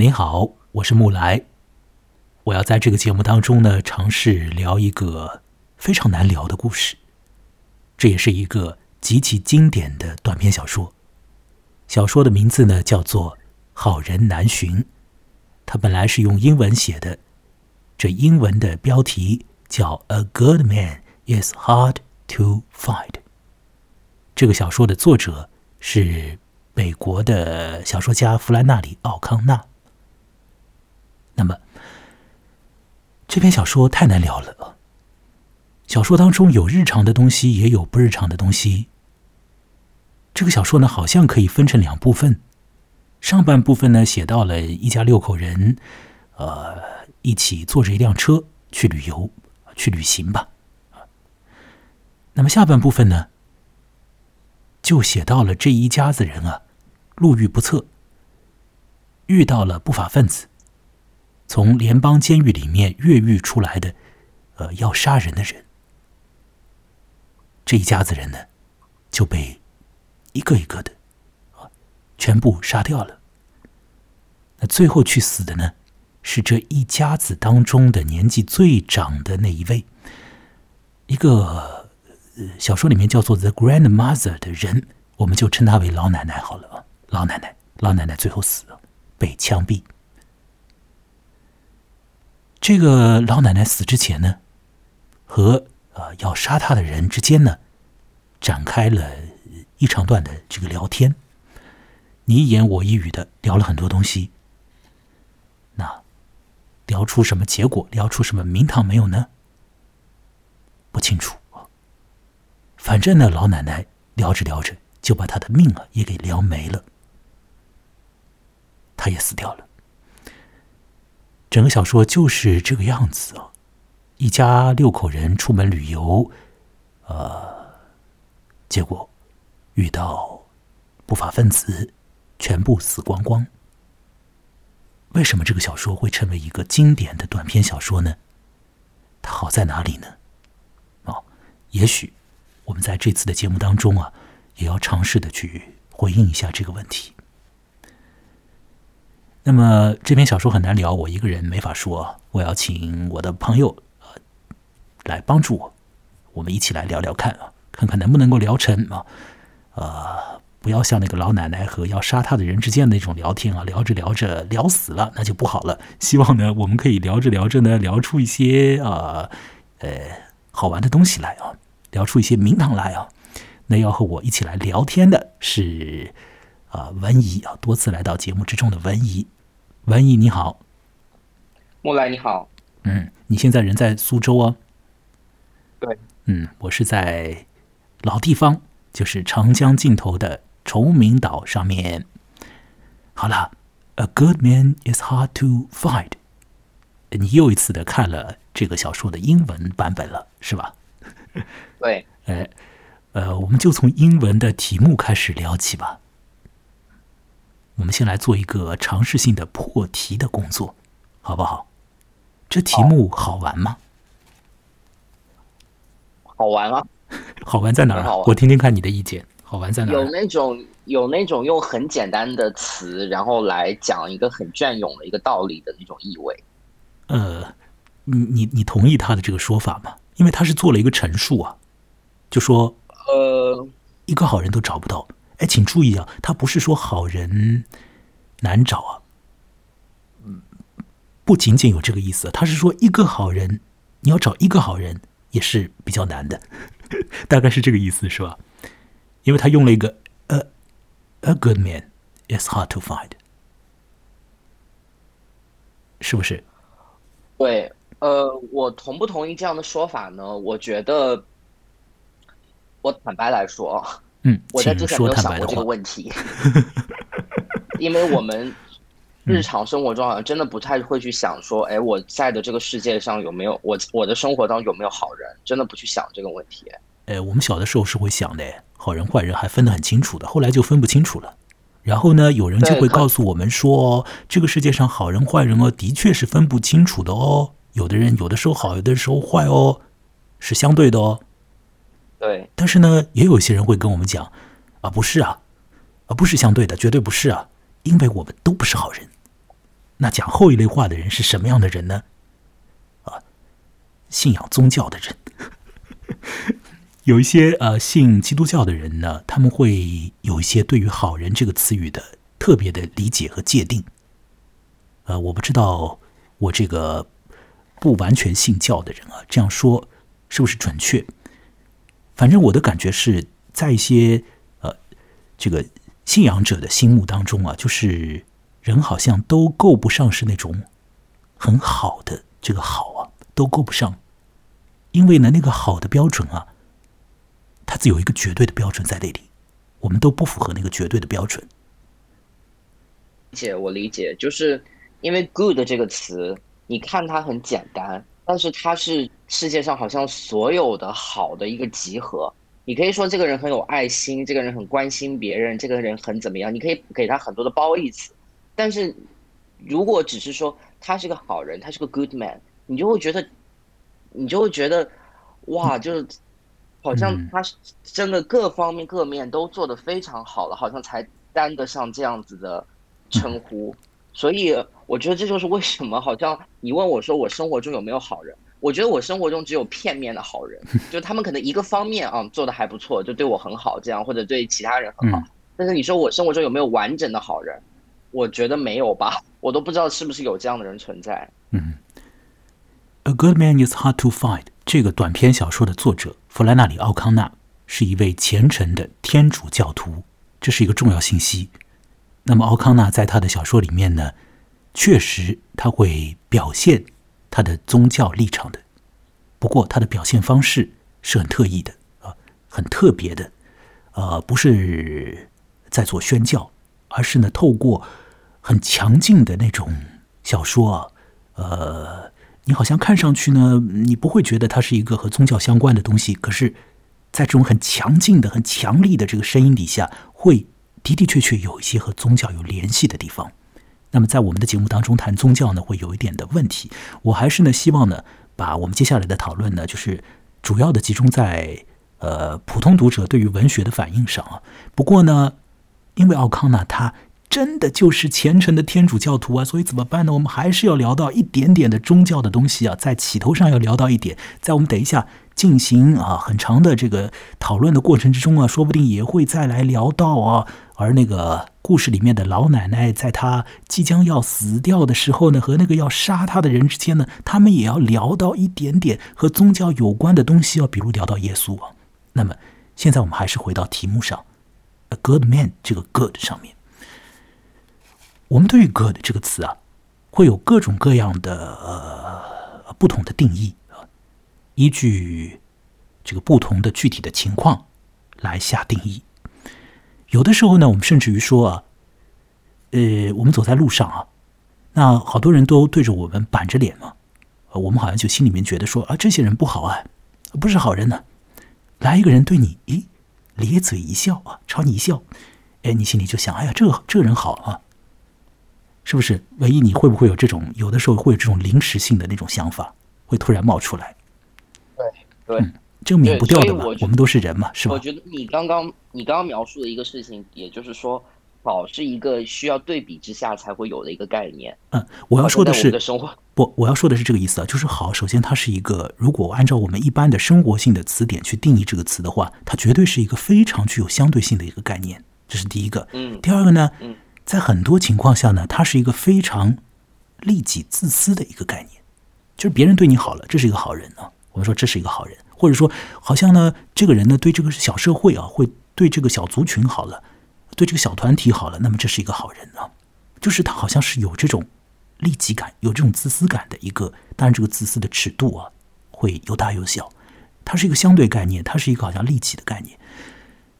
您好，我是木来。我要在这个节目当中呢，尝试聊一个非常难聊的故事。这也是一个极其经典的短篇小说。小说的名字呢叫做《好人难寻》，它本来是用英文写的，这英文的标题叫《A Good Man Is Hard to Find》。这个小说的作者是美国的小说家弗兰纳里·奥康纳。那么，这篇小说太难聊了。小说当中有日常的东西，也有不日常的东西。这个小说呢，好像可以分成两部分。上半部分呢，写到了一家六口人，呃，一起坐着一辆车去旅游，去旅行吧。那么下半部分呢，就写到了这一家子人啊，路遇不测，遇到了不法分子。从联邦监狱里面越狱出来的，呃，要杀人的人，这一家子人呢，就被一个一个的啊，全部杀掉了。那最后去死的呢，是这一家子当中的年纪最长的那一位，一个小说里面叫做 The Grandmother 的人，我们就称她为老奶奶好了啊。老奶奶，老奶奶最后死了，被枪毙。这个老奶奶死之前呢，和呃要杀她的人之间呢，展开了一长段的这个聊天，你一言我一语的聊了很多东西。那聊出什么结果？聊出什么名堂没有呢？不清楚啊反正呢，老奶奶聊着聊着就把她的命啊也给聊没了，她也死掉了。整个小说就是这个样子啊，一家六口人出门旅游，呃，结果遇到不法分子，全部死光光。为什么这个小说会成为一个经典的短篇小说呢？它好在哪里呢？哦，也许我们在这次的节目当中啊，也要尝试的去回应一下这个问题。那么这篇小说很难聊，我一个人没法说，我要请我的朋友呃来帮助我，我们一起来聊聊看啊，看看能不能够聊成啊，呃，不要像那个老奶奶和要杀她的人之间的那种聊天啊，聊着聊着聊死了，那就不好了。希望呢，我们可以聊着聊着呢，聊出一些啊呃好玩的东西来啊，聊出一些名堂来啊。那要和我一起来聊天的是啊文怡啊，多次来到节目之中的文怡。文怡你好，莫来你好，嗯，你现在人在苏州哦？对，嗯，我是在老地方，就是长江尽头的崇明岛上面。好了，A good man is hard to find。你又一次的看了这个小说的英文版本了，是吧？对，哎，呃，我们就从英文的题目开始聊起吧。我们先来做一个尝试性的破题的工作，好不好？这题目好玩吗？好玩啊！好玩在哪儿啊？我听听看你的意见。好玩在哪儿？有那种有那种用很简单的词，然后来讲一个很隽永的一个道理的那种意味。呃，你你你同意他的这个说法吗？因为他是做了一个陈述啊，就说呃，一个好人都找不到。哎，请注意啊，他不是说好人难找啊，不仅仅有这个意思，他是说一个好人，你要找一个好人也是比较难的，大概是这个意思，是吧？因为他用了一个 a a good man is hard to find，是不是？对，呃，我同不同意这样的说法呢？我觉得，我坦白来说。嗯，我在之前没有想过这个问题，因为我们日常生活中好像真的不太会去想说，哎，我在的这个世界上有没有我我的生活当中有没有好人，真的不去想这个问题。哎，我们小的时候是会想的，好人坏人还分得很清楚的，后来就分不清楚了。然后呢，有人就会告诉我们说，这个世界上好人坏人哦，的确是分不清楚的哦，有的人有的时候好，有的时候坏哦，是相对的哦。对，但是呢，也有些人会跟我们讲，啊，不是啊，啊，不是相对的，绝对不是啊，因为我们都不是好人。那讲后一类话的人是什么样的人呢？啊，信仰宗教的人。有一些呃信基督教的人呢，他们会有一些对于“好人”这个词语的特别的理解和界定。呃，我不知道我这个不完全信教的人啊，这样说是不是准确？反正我的感觉是在一些呃这个信仰者的心目当中啊，就是人好像都够不上是那种很好的这个好啊，都够不上，因为呢，那个好的标准啊。它自有一个绝对的标准在那里，我们都不符合那个绝对的标准。理解，我理解，就是因为 “good” 这个词，你看它很简单，但是他是世界上好像所有的好的一个集合。你可以说这个人很有爱心，这个人很关心别人，这个人很怎么样，你可以给他很多的褒义词。但是如果只是说他是个好人，他是个 good man，你就会觉得，你就会觉得，哇，就是。好像他是真的各方面各面都做得非常好了，好像才担得上这样子的称呼。所以我觉得这就是为什么，好像你问我说我生活中有没有好人，我觉得我生活中只有片面的好人，就他们可能一个方面啊做的还不错，就对我很好这样，或者对其他人很好。但是你说我生活中有没有完整的好人，我觉得没有吧，我都不知道是不是有这样的人存在。嗯，A good man is hard to find。这个短篇小说的作者弗莱纳里·奥康纳是一位虔诚的天主教徒，这是一个重要信息。那么，奥康纳在他的小说里面呢，确实他会表现他的宗教立场的，不过他的表现方式是很特异的啊，很特别的，呃，不是在做宣教，而是呢，透过很强劲的那种小说啊，呃。你好像看上去呢，你不会觉得它是一个和宗教相关的东西。可是，在这种很强劲的、很强力的这个声音底下，会的的确确有一些和宗教有联系的地方。那么，在我们的节目当中谈宗教呢，会有一点的问题。我还是呢，希望呢，把我们接下来的讨论呢，就是主要的集中在呃普通读者对于文学的反应上啊。不过呢，因为奥康呢，他。真的就是虔诚的天主教徒啊，所以怎么办呢？我们还是要聊到一点点的宗教的东西啊，在起头上要聊到一点，在我们等一下进行啊很长的这个讨论的过程之中啊，说不定也会再来聊到啊。而那个故事里面的老奶奶，在她即将要死掉的时候呢，和那个要杀她的人之间呢，他们也要聊到一点点和宗教有关的东西啊，比如聊到耶稣啊。那么现在我们还是回到题目上，a good man 这个 good 上面。我们对于 “good” 这个词啊，会有各种各样的呃不同的定义啊，依据这个不同的具体的情况来下定义。有的时候呢，我们甚至于说啊，呃，我们走在路上啊，那好多人都对着我们板着脸嘛，我们好像就心里面觉得说啊，这些人不好啊，不是好人呢。来一个人对你，咦，咧嘴一笑啊，朝你一笑，哎，你心里就想，哎呀，这个这个人好啊。是不是？唯一你会不会有这种？有的时候会有这种临时性的那种想法，会突然冒出来。对对，这个免不掉的嘛。我们都是人嘛，是吧？我觉得你刚刚你刚刚描述的一个事情，也就是说，好是一个需要对比之下才会有的一个概念。嗯，我要说的是，生活不，我要说的是这个意思啊，就是好。首先，它是一个，如果按照我们一般的生活性的词典去定义这个词的话，它绝对是一个非常具有相对性的一个概念。这是第一个。嗯。第二个呢？嗯。在很多情况下呢，它是一个非常利己自私的一个概念，就是别人对你好了，这是一个好人啊。我们说这是一个好人，或者说好像呢，这个人呢对这个小社会啊，会对这个小族群好了，对这个小团体好了，那么这是一个好人啊。就是他好像是有这种利己感、有这种自私感的一个，当然这个自私的尺度啊会有大有小，它是一个相对概念，它是一个好像利己的概念。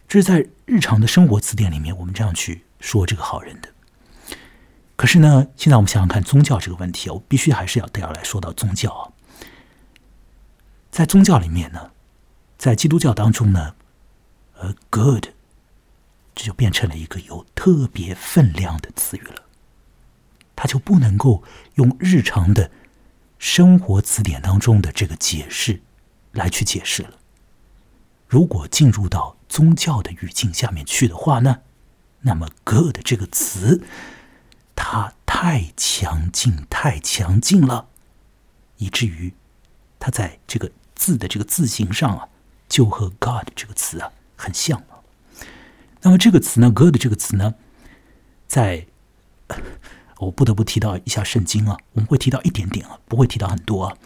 这是在日常的生活词典里面，我们这样去。说这个好人的，可是呢，现在我们想想看宗教这个问题我必须还是要都要来说到宗教啊。在宗教里面呢，在基督教当中呢，呃，good，这就变成了一个有特别分量的词语了，它就不能够用日常的生活词典当中的这个解释来去解释了。如果进入到宗教的语境下面去的话呢？那么，“good” 这个词，它太强劲，太强劲了，以至于它在这个字的这个字形上啊，就和 God 这个词啊很像啊。那么这个词呢，God 这个词呢，在我不得不提到一下圣经啊，我们会提到一点点啊，不会提到很多啊。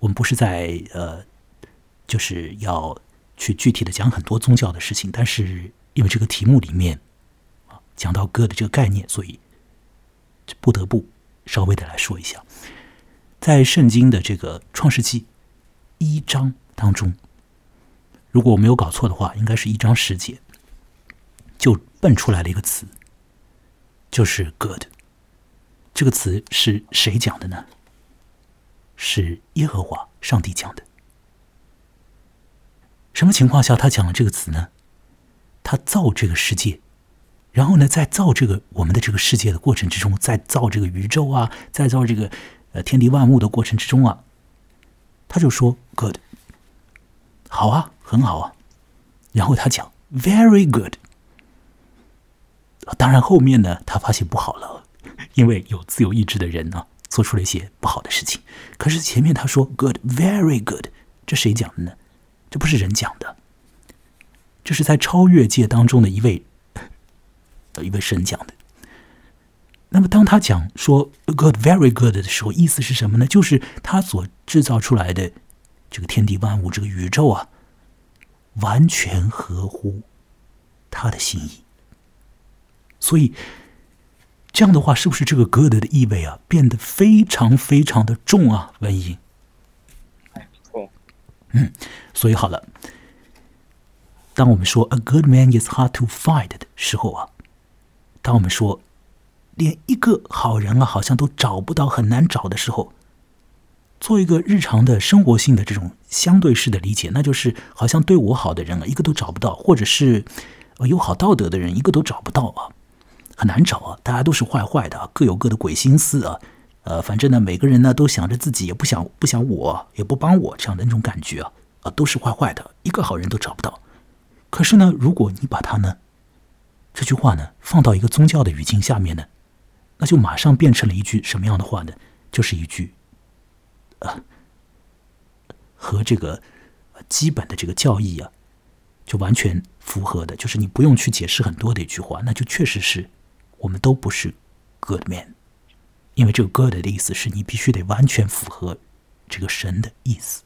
我们不是在呃，就是要去具体的讲很多宗教的事情，但是因为这个题目里面啊讲到 God 这个概念，所以不得不稍微的来说一下，在圣经的这个创世纪一章当中，如果我没有搞错的话，应该是一章十节。就蹦出来了一个词，就是 “good”。这个词是谁讲的呢？是耶和华上帝讲的。什么情况下他讲了这个词呢？他造这个世界，然后呢，在造这个我们的这个世界的过程之中，在造这个宇宙啊，在造这个呃天地万物的过程之中啊，他就说 “good”，好啊，很好啊。然后他讲 “very good”。当然，后面呢，他发现不好了，因为有自由意志的人呢，做出了一些不好的事情。可是前面他说 “good, very good”，这谁讲的呢？这不是人讲的，这是在超越界当中的一位一位神讲的。那么，当他讲说 “good, very good” 的时候，意思是什么呢？就是他所制造出来的这个天地万物，这个宇宙啊，完全合乎他的心意。所以，这样的话，是不是这个 “good” 的意味啊，变得非常非常的重啊？文英，嗯，所以好了，当我们说 “a good man is hard to find” 的时候啊，当我们说连一个好人啊，好像都找不到，很难找的时候，做一个日常的生活性的这种相对式的理解，那就是好像对我好的人啊，一个都找不到，或者是有好道德的人，一个都找不到啊。很难找啊，大家都是坏坏的，各有各的鬼心思啊。呃，反正呢，每个人呢都想着自己，也不想不想我，也不帮我这样的那种感觉啊，啊，都是坏坏的，一个好人都找不到。可是呢，如果你把它呢这句话呢放到一个宗教的语境下面呢，那就马上变成了一句什么样的话呢？就是一句呃和这个基本的这个教义啊，就完全符合的，就是你不用去解释很多的一句话，那就确实是。我们都不是 good man，因为这个 good 的意思是你必须得完全符合这个神的意思。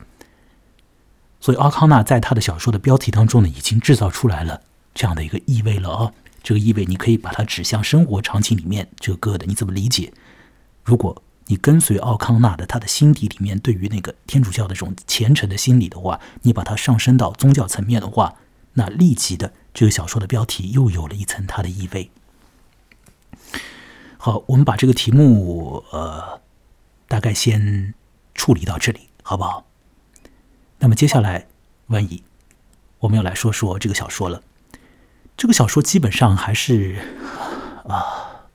所以奥康纳在他的小说的标题当中呢，已经制造出来了这样的一个意味了啊。这个意味你可以把它指向生活场景里面，这个歌的你怎么理解？如果你跟随奥康纳的他的心底里面对于那个天主教的这种虔诚的心理的话，你把它上升到宗教层面的话，那立即的这个小说的标题又有了一层它的意味。好，我们把这个题目呃，大概先处理到这里，好不好？那么接下来，万一我们要来说说这个小说了。这个小说基本上还是啊，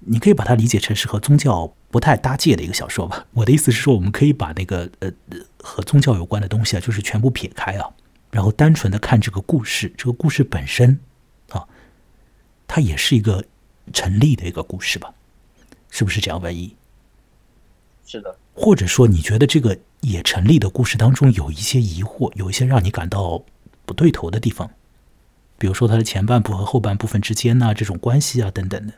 你可以把它理解成是和宗教不太搭界的一个小说吧。我的意思是说，我们可以把那个呃和宗教有关的东西啊，就是全部撇开啊，然后单纯的看这个故事，这个故事本身啊，它也是一个。成立的一个故事吧，是不是这样？文艺是的，或者说你觉得这个也成立的故事当中有一些疑惑，有一些让你感到不对头的地方，比如说它的前半部和后半部分之间呢这种关系啊等等的，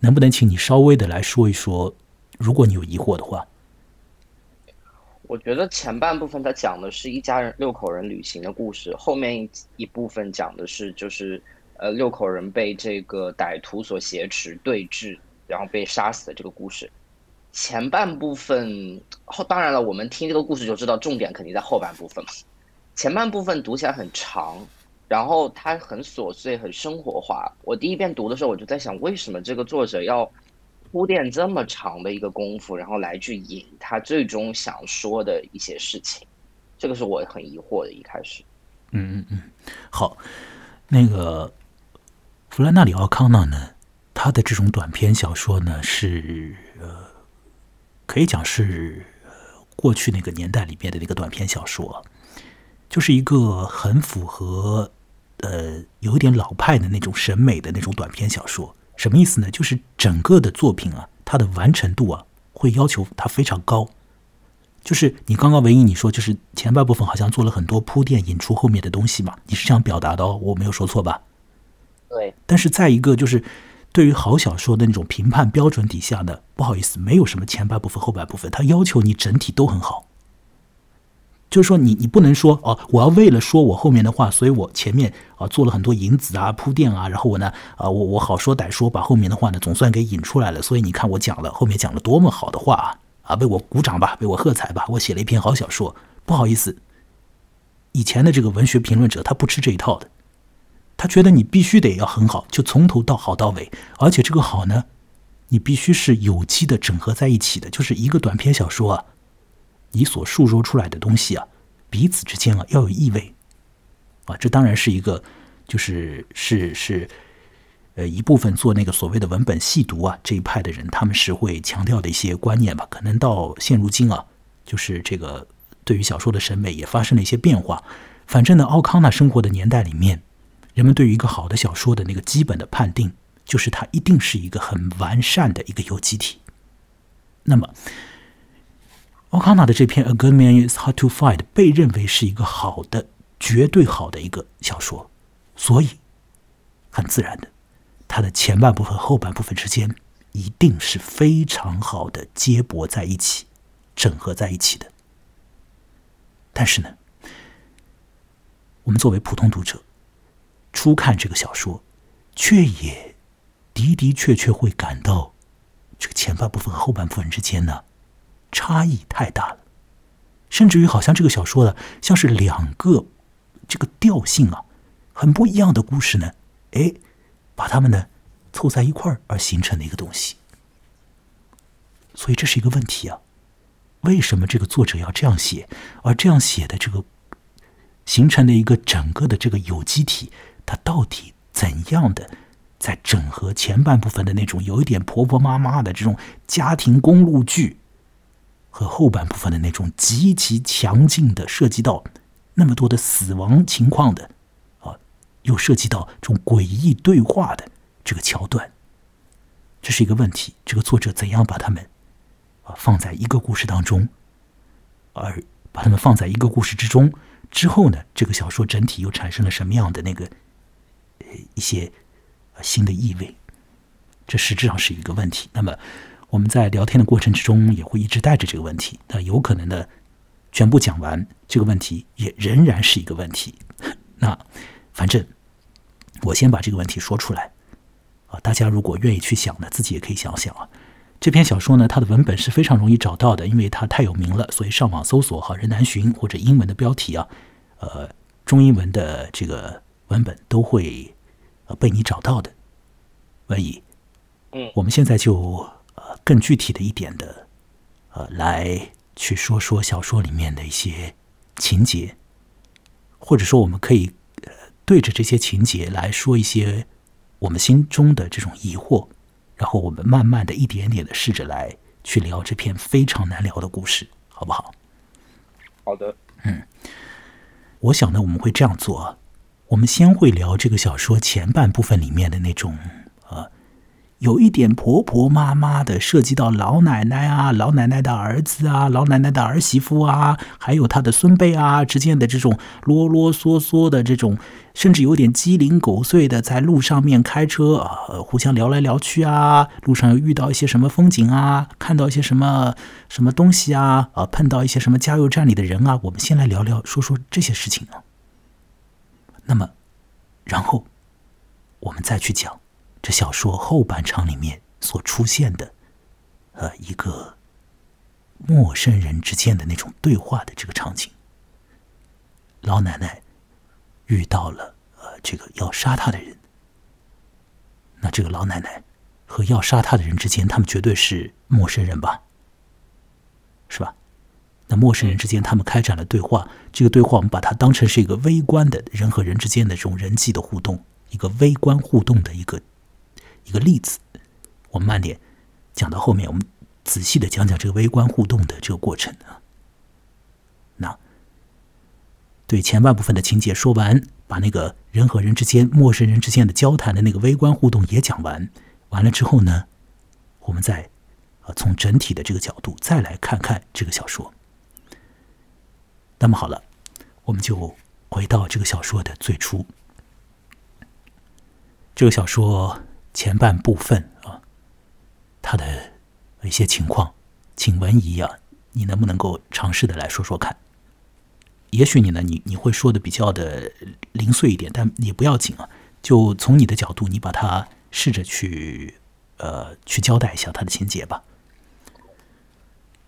能不能请你稍微的来说一说？如果你有疑惑的话，我觉得前半部分它讲的是一家人六口人旅行的故事，后面一部分讲的是就是。呃，六口人被这个歹徒所挟持对峙，然后被杀死的这个故事，前半部分后当然了，我们听这个故事就知道重点肯定在后半部分嘛。前半部分读起来很长，然后它很琐碎、很生活化。我第一遍读的时候，我就在想，为什么这个作者要铺垫这么长的一个功夫，然后来去引他最终想说的一些事情？这个是我很疑惑的。一开始，嗯嗯嗯，好，那个。弗兰纳里奥康纳呢，他的这种短篇小说呢，是呃，可以讲是过去那个年代里边的那个短篇小说，就是一个很符合呃有一点老派的那种审美的那种短篇小说，什么意思呢？就是整个的作品啊，它的完成度啊，会要求它非常高。就是你刚刚唯一你说，就是前半部分好像做了很多铺垫，引出后面的东西嘛？你是这样表达的哦，我没有说错吧？对。但是在一个就是对于好小说的那种评判标准底下呢，不好意思，没有什么前半部分、后半部分，它要求你整体都很好。就是说，你你不能说哦，我要为了说我后面的话，所以我前面啊做了很多引子啊铺垫啊，然后我呢啊我我好说歹说，把后面的话呢总算给引出来了。所以你看我讲了后面讲了多么好的话啊啊，为我鼓掌吧，为我喝彩吧，我写了一篇好小说。不好意思，以前的这个文学评论者他不吃这一套的，他觉得你必须得要很好，就从头到好到尾，而且这个好呢，你必须是有机的整合在一起的，就是一个短篇小说啊。你所述说出来的东西啊，彼此之间啊要有意味，啊，这当然是一个，就是是是，呃，一部分做那个所谓的文本细读啊这一派的人，他们是会强调的一些观念吧。可能到现如今啊，就是这个对于小说的审美也发生了一些变化。反正呢，奥康纳生活的年代里面，人们对于一个好的小说的那个基本的判定，就是它一定是一个很完善的一个有机体。那么。O'Connor 的这篇《A Good Man Is Hard to Find》被认为是一个好的、绝对好的一个小说，所以很自然的，它的前半部分、后半部分之间一定是非常好的接驳在一起、整合在一起的。但是呢，我们作为普通读者，初看这个小说，却也的的确确会感到这个前半部分和后半部分之间呢。差异太大了，甚至于好像这个小说呢，像是两个这个调性啊很不一样的故事呢，哎，把它们呢凑在一块儿而形成的一个东西。所以这是一个问题啊，为什么这个作者要这样写？而这样写的这个形成的一个整个的这个有机体，它到底怎样的在整合前半部分的那种有一点婆婆妈妈的这种家庭公路剧？和后半部分的那种极其强劲的，涉及到那么多的死亡情况的，啊，又涉及到这种诡异对话的这个桥段，这是一个问题。这个作者怎样把他们啊放在一个故事当中，而把他们放在一个故事之中之后呢，这个小说整体又产生了什么样的那个呃一些新的意味？这实质上是一个问题。那么。我们在聊天的过程之中，也会一直带着这个问题。那有可能的，全部讲完这个问题，也仍然是一个问题。那反正我先把这个问题说出来啊，大家如果愿意去想呢，自己也可以想想啊。这篇小说呢，它的文本是非常容易找到的，因为它太有名了，所以上网搜索“好人难寻”或者英文的标题啊，呃，中英文的这个文本都会呃被你找到的。文怡，嗯，我们现在就。更具体的一点的，呃，来去说说小说里面的一些情节，或者说我们可以呃对着这些情节来说一些我们心中的这种疑惑，然后我们慢慢的一点点的试着来去聊这篇非常难聊的故事，好不好？好的，嗯，我想呢，我们会这样做，我们先会聊这个小说前半部分里面的那种。有一点婆婆妈妈的，涉及到老奶奶啊、老奶奶的儿子啊、老奶奶的儿媳妇啊，还有她的孙辈啊之间的这种啰啰嗦嗦的这种，甚至有点鸡零狗碎的，在路上面开车啊，互相聊来聊去啊，路上又遇到一些什么风景啊，看到一些什么什么东西啊，啊，碰到一些什么加油站里的人啊，我们先来聊聊，说说这些事情啊。那么，然后我们再去讲。这小说后半场里面所出现的，呃，一个陌生人之间的那种对话的这个场景，老奶奶遇到了呃这个要杀她的人，那这个老奶奶和要杀她的人之间，他们绝对是陌生人吧？是吧？那陌生人之间他们开展了对话，这个对话我们把它当成是一个微观的人和人之间的这种人际的互动，一个微观互动的一个。一个例子，我们慢点讲到后面，我们仔细的讲讲这个微观互动的这个过程啊。那对前半部分的情节说完，把那个人和人之间、陌生人之间的交谈的那个微观互动也讲完，完了之后呢，我们再呃从整体的这个角度再来看看这个小说。那么好了，我们就回到这个小说的最初。这个小说前半部分啊，他的一些情况，请文怡啊，你能不能够尝试的来说说看？也许你呢，你你会说的比较的零碎一点，但也不要紧啊。就从你的角度，你把它试着去呃去交代一下它的情节吧。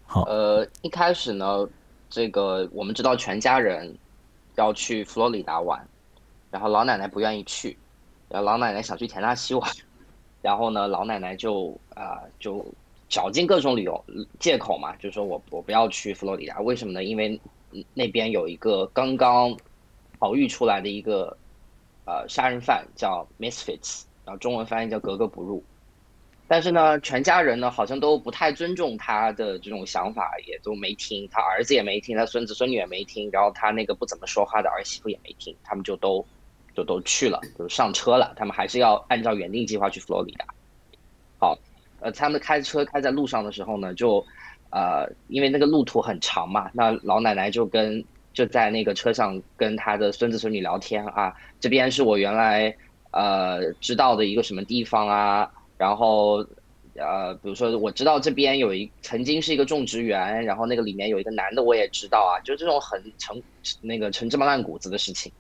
好，呃，一开始呢，这个我们知道全家人要去佛罗里达玩，然后老奶奶不愿意去，然后老奶奶想去田纳西玩，然后呢，老奶奶就啊就找尽各种理由借口嘛，就说我我不要去佛罗里达，为什么呢？因为那边有一个刚刚逃狱出来的一个。呃，杀人犯叫 Misfits，然后中文翻译叫格格不入。但是呢，全家人呢好像都不太尊重他的这种想法，也都没听，他儿子也没听，他孙子孙女也没听，然后他那个不怎么说话的儿媳妇也没听，他们就都就都去了，就上车了。他们还是要按照原定计划去佛罗里达。好，呃，他们开车开在路上的时候呢，就呃，因为那个路途很长嘛，那老奶奶就跟。就在那个车上跟他的孙子孙女聊天啊，这边是我原来呃知道的一个什么地方啊，然后呃比如说我知道这边有一曾经是一个种植园，然后那个里面有一个男的我也知道啊，就这种很成那个成芝麻烂谷子的事情。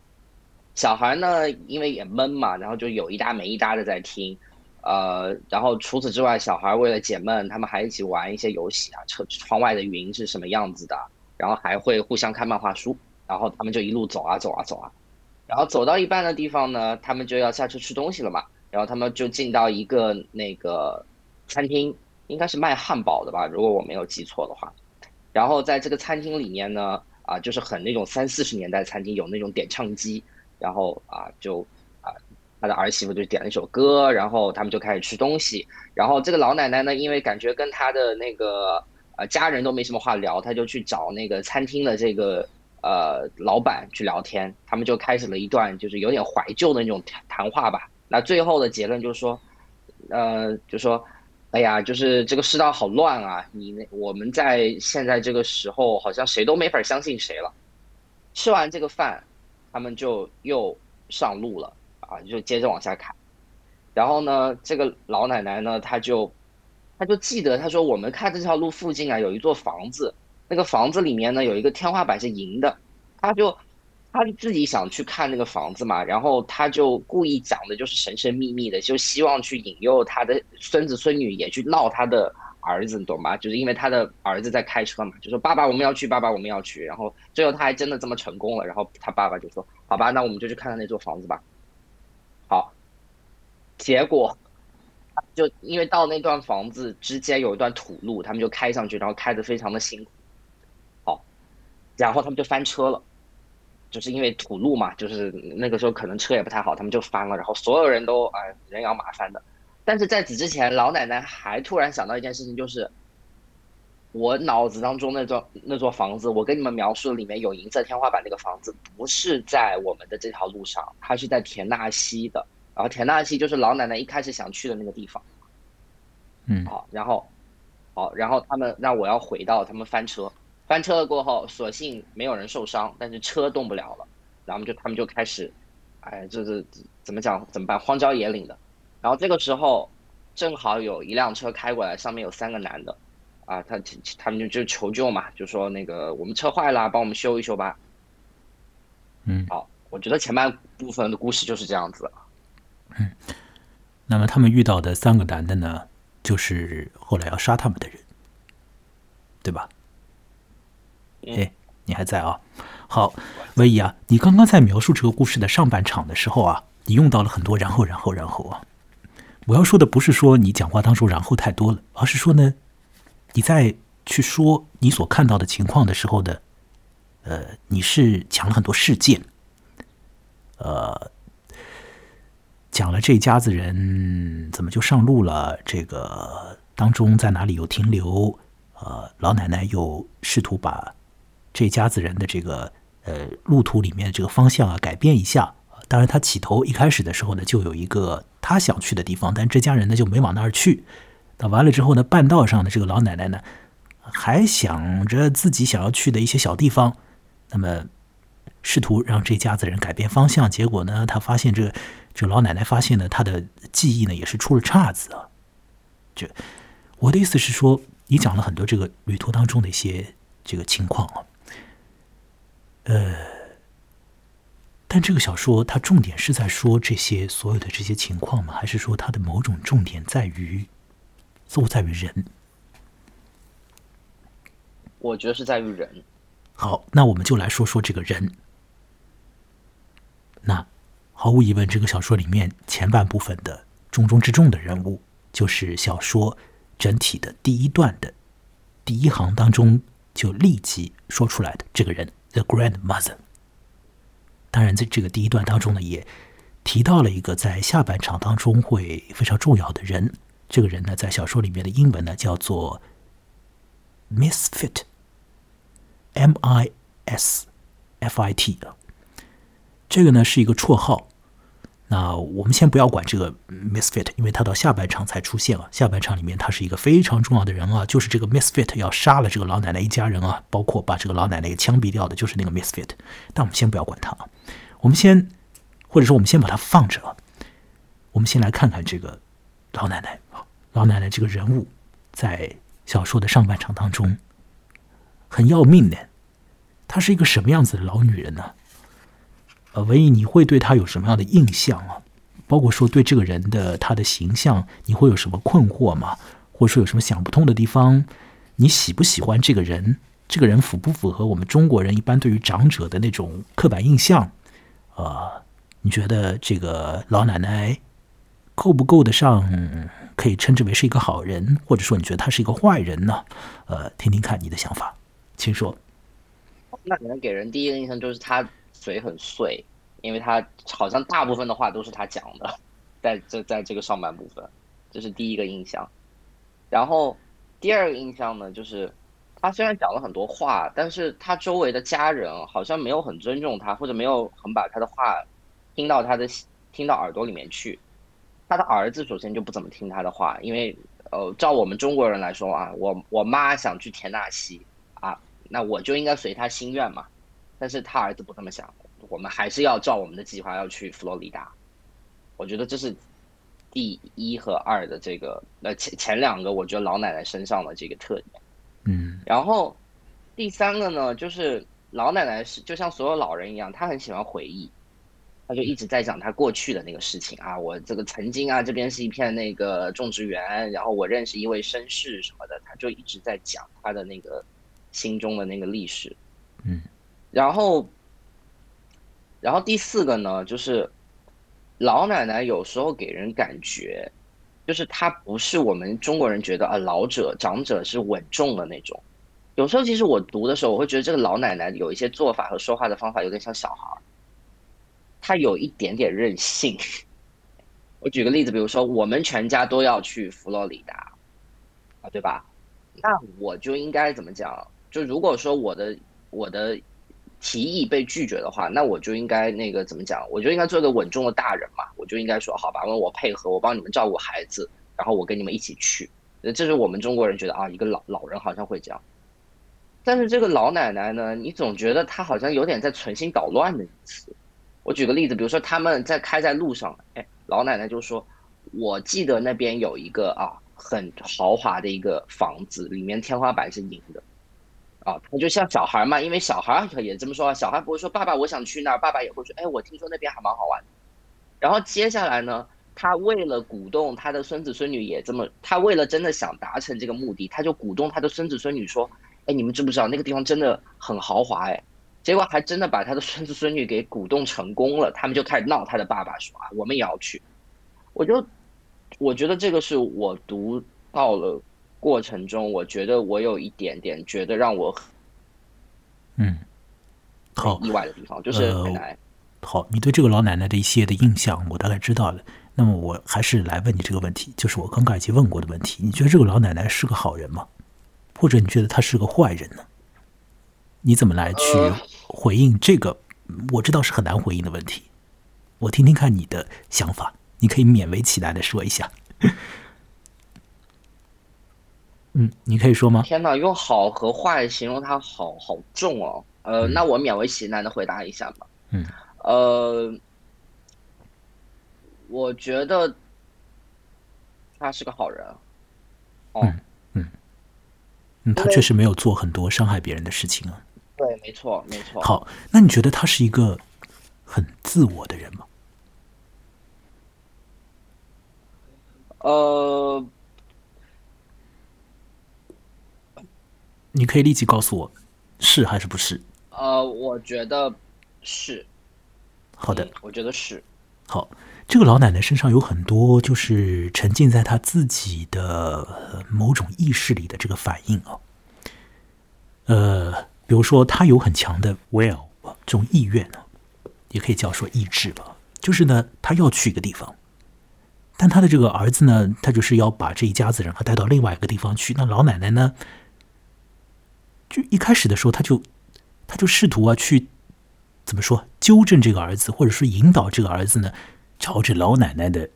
小孩呢因为也闷嘛，然后就有一搭没一搭的在听，呃，然后除此之外，小孩为了解闷，他们还一起玩一些游戏啊，车窗外的云是什么样子的。然后还会互相看漫画书，然后他们就一路走啊走啊走啊，然后走到一半的地方呢，他们就要下车吃东西了嘛。然后他们就进到一个那个餐厅，应该是卖汉堡的吧，如果我没有记错的话。然后在这个餐厅里面呢，啊，就是很那种三四十年代餐厅，有那种点唱机，然后啊就啊他的儿媳妇就点了一首歌，然后他们就开始吃东西。然后这个老奶奶呢，因为感觉跟她的那个。呃，家人都没什么话聊，她就去找那个餐厅的这个呃老板去聊天，他们就开始了一段就是有点怀旧的那种谈话吧。那最后的结论就是说，呃，就说，哎呀，就是这个世道好乱啊！你那我们在现在这个时候，好像谁都没法相信谁了。吃完这个饭，他们就又上路了啊，就接着往下砍。然后呢，这个老奶奶呢，她就。她就记得，她说我们看这条路附近啊，有一座房子，那个房子里面呢有一个天花板是银的，她就她自己想去看那个房子嘛，然后她就故意讲的就是神神秘秘的，就希望去引诱她的孙子孙女也去闹她的儿子，你懂吧？就是因为他的儿子在开车嘛，就说爸爸我们要去，爸爸我们要去，然后最后他还真的这么成功了，然后他爸爸就说好吧，那我们就去看看那座房子吧。好，结果。就因为到那段房子之间有一段土路，他们就开上去，然后开的非常的辛苦。好，然后他们就翻车了，就是因为土路嘛，就是那个时候可能车也不太好，他们就翻了，然后所有人都哎人仰马翻的。但是在此之前，老奶奶还突然想到一件事情，就是我脑子当中那座那座房子，我跟你们描述里面有银色天花板那个房子，不是在我们的这条路上，它是在田纳西的。然后田纳西就是老奶奶一开始想去的那个地方，嗯，好，然后，好，然后他们让我要回到他们翻车，翻车了过后，所幸没有人受伤，但是车动不了了，然后就他们就开始，哎，这这怎么讲怎么办？荒郊野岭的，然后这个时候正好有一辆车开过来，上面有三个男的，啊，他他们就就求救嘛，就说那个我们车坏了，帮我们修一修吧，嗯，好，我觉得前半部分的故事就是这样子。嗯，那么他们遇到的三个男的呢，就是后来要杀他们的人，对吧？哎，你还在啊？好，威仪啊，你刚刚在描述这个故事的上半场的时候啊，你用到了很多然后然后然后啊。我要说的不是说你讲话当中然后太多了，而是说呢，你在去说你所看到的情况的时候的，呃，你是讲了很多事件，呃。讲了这家子人怎么就上路了？这个当中在哪里有停留？呃，老奶奶又试图把这家子人的这个呃路途里面这个方向啊改变一下，当然，他起头一开始的时候呢，就有一个他想去的地方，但这家人呢就没往那儿去。那完了之后呢，半道上的这个老奶奶呢，还想着自己想要去的一些小地方，那么试图让这家子人改变方向。结果呢，他发现这这老奶奶发现呢，她的记忆呢也是出了岔子啊。这我的意思是说，你讲了很多这个旅途当中的一些这个情况啊，呃，但这个小说它重点是在说这些所有的这些情况吗？还是说它的某种重点在于？似乎在于人，我觉得是在于人。好，那我们就来说说这个人。那毫无疑问，这个小说里面前半部分的重中之重的人物，就是小说整体的第一段的第一行当中就立即说出来的这个人，The Grandmother。当然，在这个第一段当中呢，也提到了一个在下半场当中会非常重要的人。这个人呢，在小说里面的英文呢叫做 Misfit，M I S F I T 啊。这个呢是一个绰号。那我们先不要管这个 Misfit，因为他到下半场才出现啊。下半场里面他是一个非常重要的人啊，就是这个 Misfit 要杀了这个老奶奶一家人啊，包括把这个老奶奶给枪毙掉的，就是那个 Misfit。但我们先不要管他啊，我们先或者说我们先把它放着。我们先来看看这个老奶奶。老奶奶这个人物，在小说的上半场当中很要命的。她是一个什么样子的老女人呢？呃，文艺，你会对他有什么样的印象啊？包括说对这个人的他的形象，你会有什么困惑吗？或者说有什么想不通的地方？你喜不喜欢这个人？这个人符不符合我们中国人一般对于长者的那种刻板印象？呃，你觉得这个老奶奶够不够得上？可以称之为是一个好人，或者说你觉得他是一个坏人呢？呃，听听看你的想法，请说。那可能给人第一个印象就是他嘴很碎，因为他好像大部分的话都是他讲的，在这在这个上半部分，这是第一个印象。然后第二个印象呢，就是他虽然讲了很多话，但是他周围的家人好像没有很尊重他，或者没有很把他的话听到他的听到耳朵里面去。他的儿子首先就不怎么听他的话，因为呃，照我们中国人来说啊，我我妈想去田纳西啊，那我就应该随他心愿嘛。但是他儿子不这么想，我们还是要照我们的计划要去佛罗里达。我觉得这是第一和二的这个，呃前前两个我觉得老奶奶身上的这个特点。嗯，然后第三个呢，就是老奶奶是就像所有老人一样，她很喜欢回忆。他就一直在讲他过去的那个事情啊，我这个曾经啊，这边是一片那个种植园，然后我认识一位绅士什么的，他就一直在讲他的那个心中的那个历史，嗯，然后，然后第四个呢，就是老奶奶有时候给人感觉，就是她不是我们中国人觉得啊，老者长者是稳重的那种，有时候其实我读的时候，我会觉得这个老奶奶有一些做法和说话的方法有点像小孩儿。他有一点点任性。我举个例子，比如说我们全家都要去佛罗里达，啊，对吧？那我就应该怎么讲？就如果说我的我的提议被拒绝的话，那我就应该那个怎么讲？我就应该做一个稳重的大人嘛。我就应该说好吧，问我配合，我帮你们照顾孩子，然后我跟你们一起去。这是我们中国人觉得啊，一个老老人好像会这样。但是这个老奶奶呢，你总觉得她好像有点在存心捣乱的意思。我举个例子，比如说他们在开在路上，哎，老奶奶就说：“我记得那边有一个啊很豪华的一个房子，里面天花板是银的。”啊，他就像小孩嘛，因为小孩也这么说，小孩不会说“爸爸，我想去那儿”，爸爸也会说：“哎，我听说那边还蛮好玩。”然后接下来呢，他为了鼓动他的孙子孙女也这么，他为了真的想达成这个目的，他就鼓动他的孙子孙女说：“哎，你们知不知道那个地方真的很豪华？哎。”结果还真的把他的孙子孙女给鼓动成功了，他们就开始闹他的爸爸，说啊，我们也要去。我就我觉得这个是我读到了过程中，我觉得我有一点点觉得让我嗯好意外的地方，就是。好，你对这个老奶奶的一些的印象，我大概知道了。那么我还是来问你这个问题，就是我刚刚已经问过的问题：你觉得这个老奶奶是个好人吗？或者你觉得她是个坏人呢？你怎么来去回应这个？我知道是很难回应的问题。我听听看你的想法，你可以勉为其难的说一下。嗯，你可以说吗？天哪，用好和坏形容它，好好重哦。呃，那我勉为其难的回答一下吧。嗯，呃，我觉得他是个好人。哦，嗯，嗯，他确实没有做很多伤害别人的事情啊。对，没错，没错。好，那你觉得他是一个很自我的人吗？呃。你可以立即告诉我，是还是不是？呃，我觉得是。好的，我觉得是。好，这个老奶奶身上有很多就是沉浸在她自己的某种意识里的这个反应啊。呃，比如说她有很强的 will 这种意愿呢，也可以叫说意志吧。就是呢，她要去一个地方，但她的这个儿子呢，他就是要把这一家子人带到另外一个地方去。那老奶奶呢？就一开始的时候，他就他就试图啊去怎么说纠正这个儿子，或者说引导这个儿子呢，朝着老奶奶的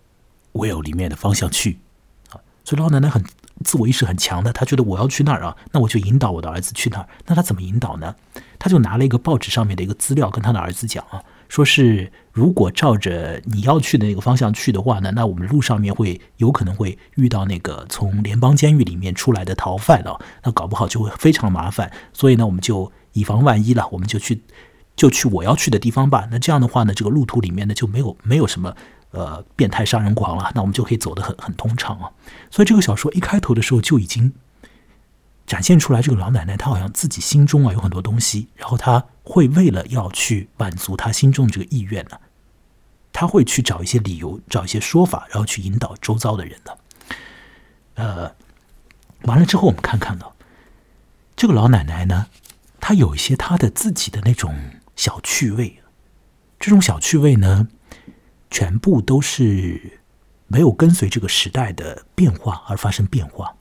will 里面的方向去啊。所以老奶奶很自我意识很强的，她觉得我要去那儿啊，那我就引导我的儿子去那儿。那他怎么引导呢？他就拿了一个报纸上面的一个资料，跟他的儿子讲啊。说是如果照着你要去的那个方向去的话呢，那我们路上面会有可能会遇到那个从联邦监狱里面出来的逃犯啊，那搞不好就会非常麻烦。所以呢，我们就以防万一了，我们就去就去我要去的地方吧。那这样的话呢，这个路途里面呢就没有没有什么呃变态杀人狂了，那我们就可以走得很很通畅啊。所以这个小说一开头的时候就已经。展现出来，这个老奶奶她好像自己心中啊有很多东西，然后她会为了要去满足她心中这个意愿呢，他会去找一些理由，找一些说法，然后去引导周遭的人的。呃，完了之后，我们看看呢，这个老奶奶呢，她有一些她的自己的那种小趣味，这种小趣味呢，全部都是没有跟随这个时代的变化而发生变化。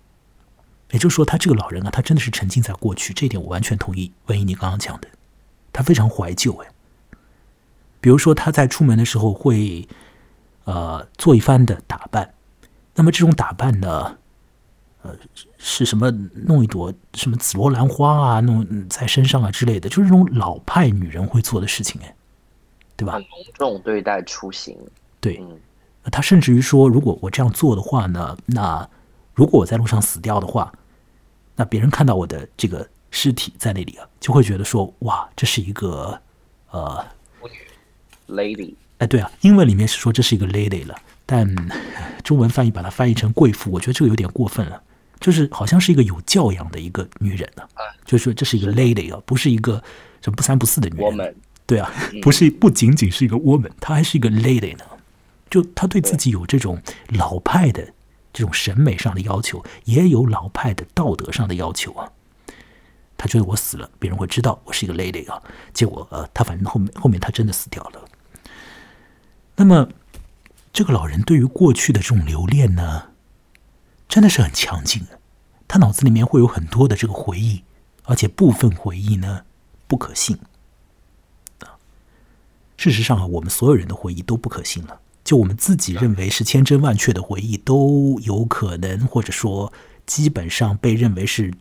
也就是说，他这个老人啊，他真的是沉浸在过去，这一点我完全同意。文一，你刚刚讲的，他非常怀旧哎。比如说，他在出门的时候会呃做一番的打扮，那么这种打扮呢，呃是什么？弄一朵什么紫罗兰花啊，弄在身上啊之类的，就是这种老派女人会做的事情哎，对吧？很隆重对待出行，对。他甚至于说，如果我这样做的话呢，那如果我在路上死掉的话。那别人看到我的这个尸体在那里啊，就会觉得说，哇，这是一个呃，lady。哎，对啊，英文里面是说这是一个 lady 了，但 中文翻译把它翻译成贵妇，我觉得这个有点过分了，就是好像是一个有教养的一个女人呢。啊，就是说这是一个 lady 啊，不是一个什么不三不四的女人。对啊，不是不仅仅是一个 woman，她还是一个 lady 呢。就她对自己有这种老派的。这种审美上的要求，也有老派的道德上的要求啊。她觉得我死了，别人会知道我是一个 lady 啊。结果呃，她反正后面后面她真的死掉了。那么，这个老人对于过去的这种留恋呢，真的是很强劲的。他脑子里面会有很多的这个回忆，而且部分回忆呢不可信。事实上啊，我们所有人的回忆都不可信了。就我们自己认为是千真万确的回忆，都有可能，或者说基本上被认为是，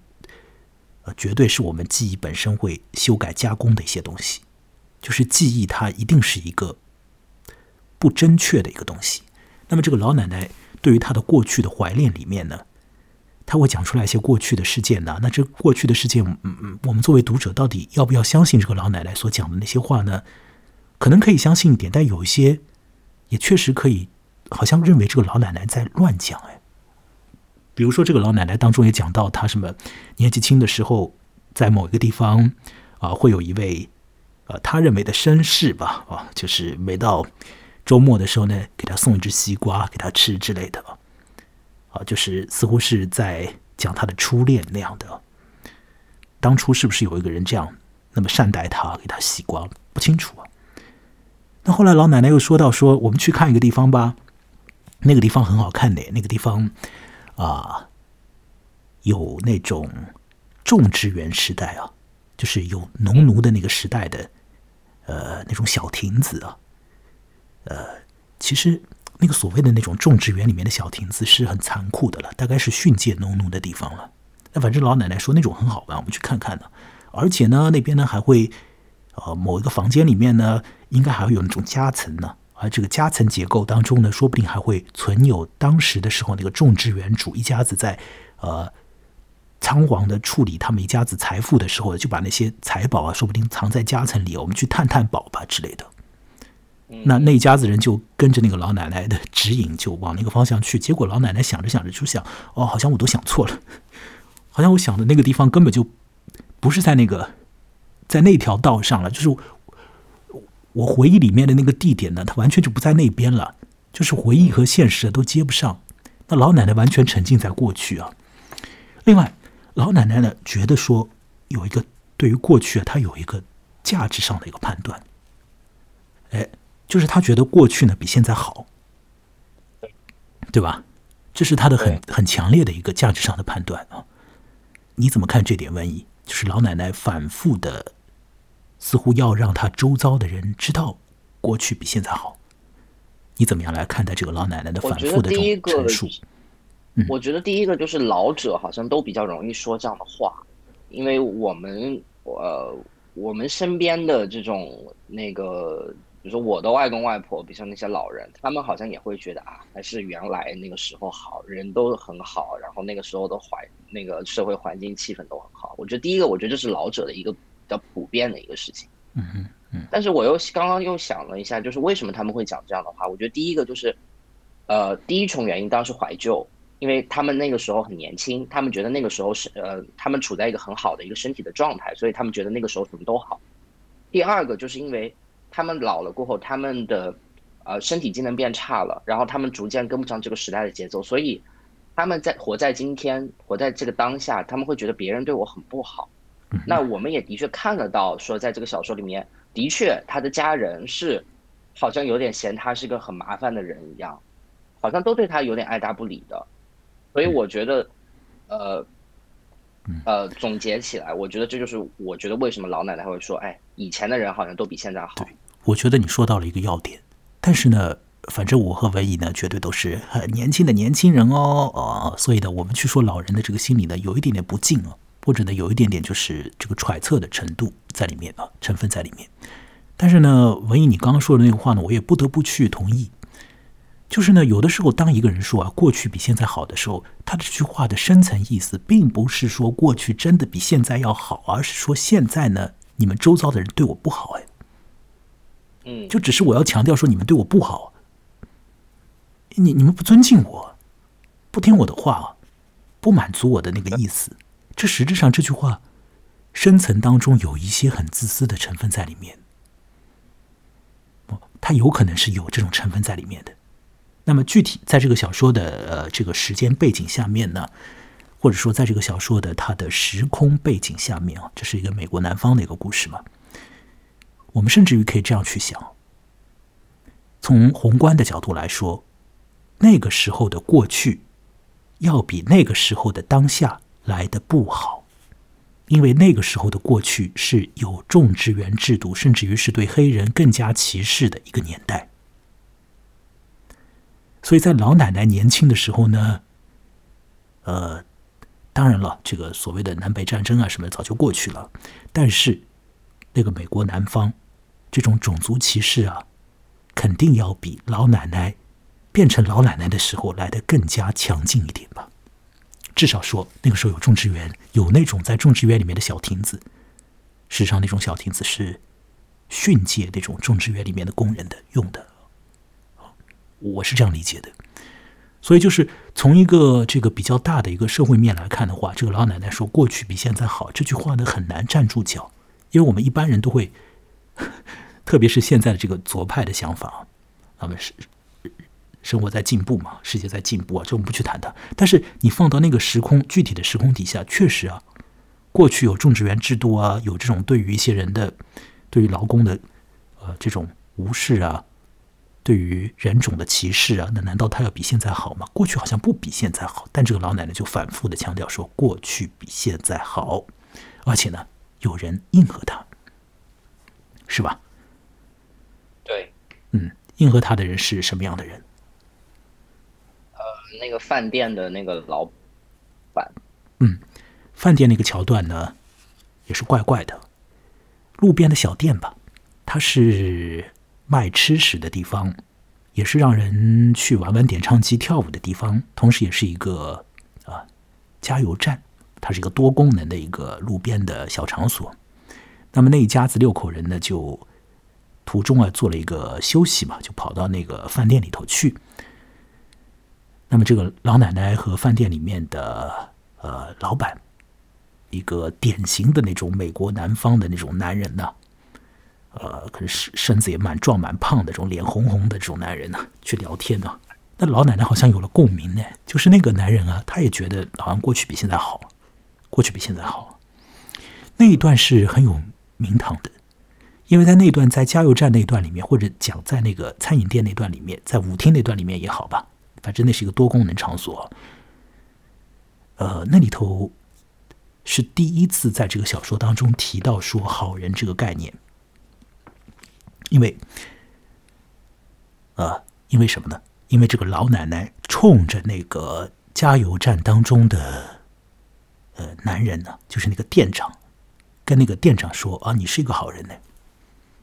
呃，绝对是我们记忆本身会修改加工的一些东西。就是记忆它一定是一个不真确的一个东西。那么这个老奶奶对于她的过去的怀念里面呢，她会讲出来一些过去的事件呢。那这过去的事件，嗯嗯，我们作为读者到底要不要相信这个老奶奶所讲的那些话呢？可能可以相信一点，但有一些。也确实可以，好像认为这个老奶奶在乱讲哎。比如说，这个老奶奶当中也讲到，她什么年纪轻的时候，在某一个地方啊，会有一位呃，他认为的绅士吧啊，就是每到周末的时候呢，给他送一只西瓜给他吃之类的啊，就是似乎是在讲他的初恋那样的。当初是不是有一个人这样那么善待他，给他西瓜？不清楚啊。那后来老奶奶又说到说，我们去看一个地方吧，那个地方很好看的，那个地方啊，有那种种植园时代啊，就是有农奴的那个时代的，呃，那种小亭子啊，呃，其实那个所谓的那种种植园里面的小亭子是很残酷的了，大概是训诫农奴的地方了。那反正老奶奶说那种很好玩，我们去看看呢。而且呢，那边呢还会，呃，某一个房间里面呢，应该还会有那种夹层呢。而这个夹层结构当中呢，说不定还会存有当时的时候那个种植园主一家子在呃仓皇的处理他们一家子财富的时候，就把那些财宝啊，说不定藏在夹层里，我们去探探宝吧之类的。那那家子人就跟着那个老奶奶的指引，就往那个方向去。结果老奶奶想着想着就想，哦，好像我都想错了，好像我想的那个地方根本就不是在那个在那条道上了，就是我回忆里面的那个地点呢，它完全就不在那边了，就是回忆和现实都接不上。那老奶奶完全沉浸在过去啊。另外，老奶奶呢觉得说有一个对于过去啊，她有一个价值上的一个判断，哎。就是他觉得过去呢比现在好，对吧？这是他的很很强烈的一个价值上的判断啊。你怎么看这点？瘟疫就是老奶奶反复的，似乎要让他周遭的人知道过去比现在好。你怎么样来看待这个老奶奶的反复的这种陈述？我觉得第一个就是老者好像都比较容易说这样的话，因为我们呃我们身边的这种那个。比如说我的外公外婆，比如像那些老人，他们好像也会觉得啊，还是原来那个时候好，人都很好，然后那个时候的环那个社会环境气氛都很好。我觉得第一个，我觉得这是老者的一个比较普遍的一个事情。嗯嗯嗯。但是我又刚刚又想了一下，就是为什么他们会讲这样的话？我觉得第一个就是，呃，第一重原因当然是怀旧，因为他们那个时候很年轻，他们觉得那个时候是呃，他们处在一个很好的一个身体的状态，所以他们觉得那个时候什么都好。第二个就是因为。他们老了过后，他们的呃身体机能变差了，然后他们逐渐跟不上这个时代的节奏，所以他们在活在今天，活在这个当下，他们会觉得别人对我很不好。那我们也的确看得到，说在这个小说里面，的确他的家人是好像有点嫌他是个很麻烦的人一样，好像都对他有点爱答不理的。所以我觉得，呃。呃，总结起来，我觉得这就是我觉得为什么老奶奶会说，哎，以前的人好像都比现在好。我觉得你说到了一个要点。但是呢，反正我和文艺呢，绝对都是很年轻的年轻人哦，啊，所以呢，我们去说老人的这个心理呢，有一点点不敬啊，或者呢，有一点点就是这个揣测的程度在里面啊，成分在里面。但是呢，文艺你刚刚说的那个话呢，我也不得不去同意。就是呢，有的时候当一个人说啊，过去比现在好的时候，他这句话的深层意思，并不是说过去真的比现在要好，而是说现在呢，你们周遭的人对我不好，哎，嗯，就只是我要强调说你们对我不好，你你们不尊敬我，不听我的话，不满足我的那个意思，这实质上这句话深层当中有一些很自私的成分在里面，不，它有可能是有这种成分在里面的。那么具体在这个小说的呃这个时间背景下面呢，或者说在这个小说的它的时空背景下面啊，这是一个美国南方的一个故事嘛。我们甚至于可以这样去想：从宏观的角度来说，那个时候的过去要比那个时候的当下来的不好，因为那个时候的过去是有种植园制度，甚至于是对黑人更加歧视的一个年代。所以在老奶奶年轻的时候呢，呃，当然了，这个所谓的南北战争啊什么早就过去了，但是那个美国南方这种种族歧视啊，肯定要比老奶奶变成老奶奶的时候来的更加强劲一点吧。至少说那个时候有种植园，有那种在种植园里面的小亭子，事实上那种小亭子是训诫那种种植园里面的工人的用的。我是这样理解的，所以就是从一个这个比较大的一个社会面来看的话，这个老奶奶说过去比现在好这句话呢很难站住脚，因为我们一般人都会，特别是现在的这个左派的想法，他们是生活在进步嘛，世界在进步啊，这我们不去谈它。但是你放到那个时空具体的时空底下，确实啊，过去有种植园制度啊，有这种对于一些人的对于劳工的呃这种无视啊。对于人种的歧视啊，那难道他要比现在好吗？过去好像不比现在好，但这个老奶奶就反复的强调说过去比现在好，而且呢，有人应和他，是吧？对，嗯，应和他的人是什么样的人？呃，那个饭店的那个老板。嗯，饭店那个桥段呢，也是怪怪的。路边的小店吧，它是卖吃食的地方，也是让人去玩玩点唱机、跳舞的地方，同时也是一个啊加油站。它是一个多功能的一个路边的小场所。那么那一家子六口人呢，就途中啊做了一个休息嘛，就跑到那个饭店里头去。那么这个老奶奶和饭店里面的呃老板，一个典型的那种美国南方的那种男人呢，呃，可是身子也蛮壮蛮胖的这种脸红红的这种男人呢，去聊天呢。那老奶奶好像有了共鸣呢，就是那个男人啊，他也觉得好像过去比现在好，过去比现在好。那一段是很有。名堂的，因为在那段在加油站那段里面，或者讲在那个餐饮店那段里面，在舞厅那段里面也好吧，反正那是一个多功能场所。呃，那里头是第一次在这个小说当中提到说好人这个概念，因为，呃，因为什么呢？因为这个老奶奶冲着那个加油站当中的呃男人呢，就是那个店长。跟那个店长说啊，你是一个好人呢。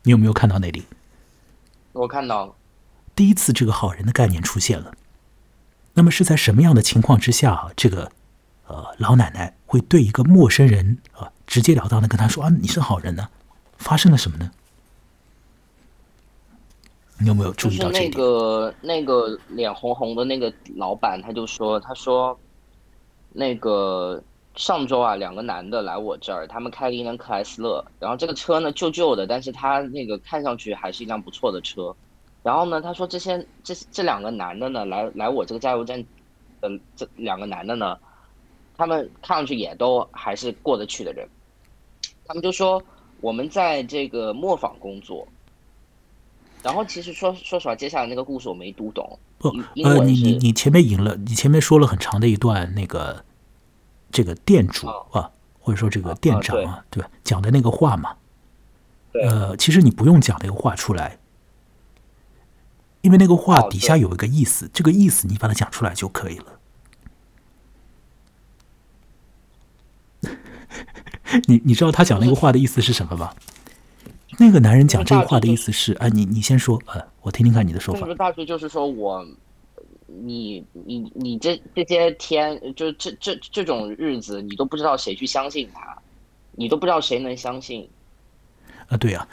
你有没有看到那里？我看到了。第一次这个好人的概念出现了。那么是在什么样的情况之下，这个呃老奶奶会对一个陌生人啊直截了当的跟他说啊你是好人呢？发生了什么呢？你有没有注意到这那个那个脸红红的那个老板，他就说他说那个。上周啊，两个男的来我这儿，他们开了一辆克莱斯勒，然后这个车呢旧旧的，但是他那个看上去还是一辆不错的车。然后呢，他说这些这这两个男的呢来来我这个加油站，的这两个男的呢，他们看上去也都还是过得去的人。他们就说我们在这个磨坊工作。然后其实说说实话，接下来那个故事我没读懂。不，呃，你你你前面赢了，你前面说了很长的一段那个。这个店主啊，或者说这个店长啊，对吧？讲的那个话嘛，呃，其实你不用讲那个话出来，因为那个话底下有一个意思，这个意思你把它讲出来就可以了。你你知道他讲那个话的意思是什么吗？那个男人讲这个话的意思是，哎，你你先说，呃，我听听看你的说法。大致就是说我。你你你这这些天，就这这这种日子，你都不知道谁去相信他，你都不知道谁能相信。啊，对啊，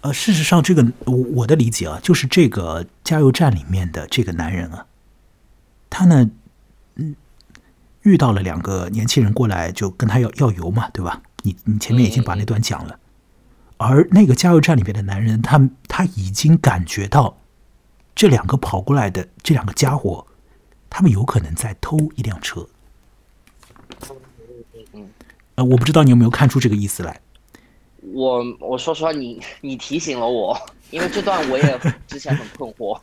呃，事实上，这个我我的理解啊，就是这个加油站里面的这个男人啊，他呢，嗯，遇到了两个年轻人过来，就跟他要要油嘛，对吧？你你前面已经把那段讲了，而那个加油站里面的男人，他他已经感觉到。这两个跑过来的这两个家伙，他们有可能在偷一辆车。呃，我不知道你有没有看出这个意思来。我我说实话，你你提醒了我，因为这段我也 之前很困惑。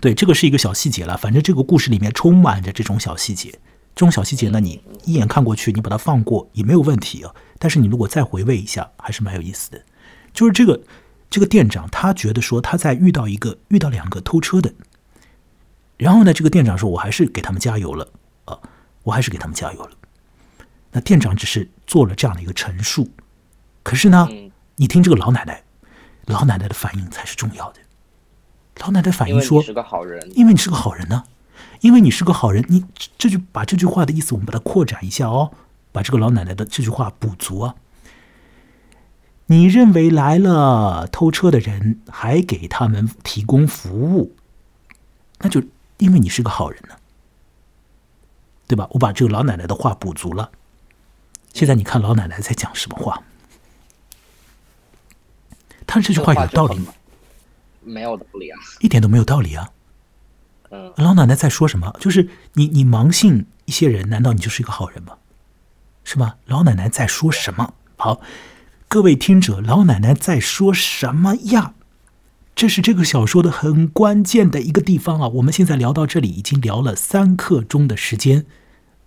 对，这个是一个小细节了。反正这个故事里面充满着这种小细节，这种小细节呢，你一眼看过去，你把它放过也没有问题啊。但是你如果再回味一下，还是蛮有意思的。就是这个。这个店长他觉得说他在遇到一个遇到两个偷车的，然后呢，这个店长说我还是给他们加油了啊，我还是给他们加油了。那店长只是做了这样的一个陈述，可是呢，你听这个老奶奶，老奶奶的反应才是重要的。老奶奶反应说：“是个好人，因为你是个好人呢，因为你是个好人。”你这句把这句话的意思，我们把它扩展一下哦，把这个老奶奶的这句话补足啊。你认为来了偷车的人还给他们提供服务，那就因为你是个好人呢，对吧？我把这个老奶奶的话补足了。现在你看老奶奶在讲什么话？她这句话有道理吗？没有道理啊，一点都没有道理啊。嗯，老奶奶在说什么？就是你你盲信一些人，难道你就是一个好人吗？是吧？老奶奶在说什么？好。各位听者，老奶奶在说什么呀？这是这个小说的很关键的一个地方啊！我们现在聊到这里，已经聊了三刻钟的时间，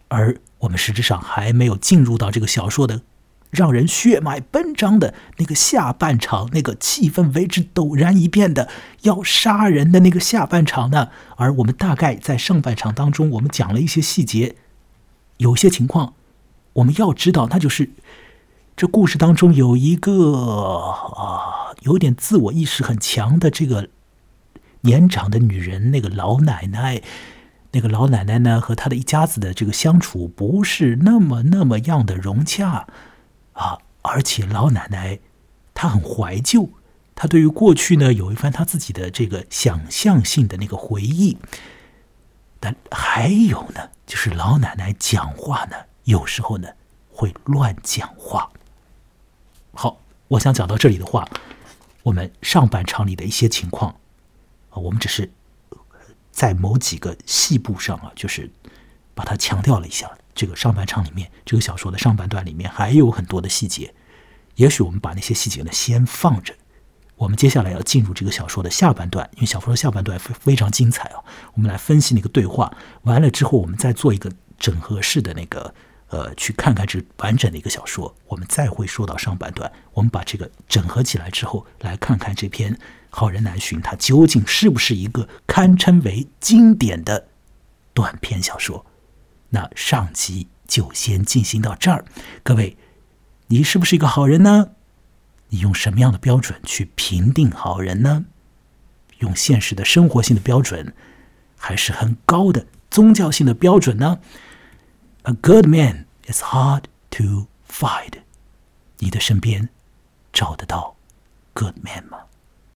而我们实质上还没有进入到这个小说的让人血脉奔张的那个下半场，那个气氛为之陡然一变的要杀人的那个下半场呢？而我们大概在上半场当中，我们讲了一些细节，有些情况我们要知道，那就是这故事当中有一个啊，有点自我意识很强的这个年长的女人，那个老奶奶。那个老奶奶呢，和她的一家子的这个相处不是那么那么样的融洽啊，而且老奶奶她很怀旧，她对于过去呢有一番她自己的这个想象性的那个回忆。但还有呢，就是老奶奶讲话呢，有时候呢会乱讲话。好，我想讲到这里的话，我们上半场里的一些情况啊，我们只是。在某几个细部上啊，就是把它强调了一下。这个上半场里面，这个小说的上半段里面还有很多的细节。也许我们把那些细节呢先放着。我们接下来要进入这个小说的下半段，因为小说的下半段非非常精彩啊。我们来分析那个对话，完了之后，我们再做一个整合式的那个呃，去看看这完整的一个小说。我们再会说到上半段，我们把这个整合起来之后，来看看这篇。好人难寻，它究竟是不是一个堪称为经典的短篇小说？那上集就先进行到这儿。各位，你是不是一个好人呢？你用什么样的标准去评定好人呢？用现实的生活性的标准，还是很高的宗教性的标准呢 ？A good man is hard to find。你的身边找得到 good man 吗？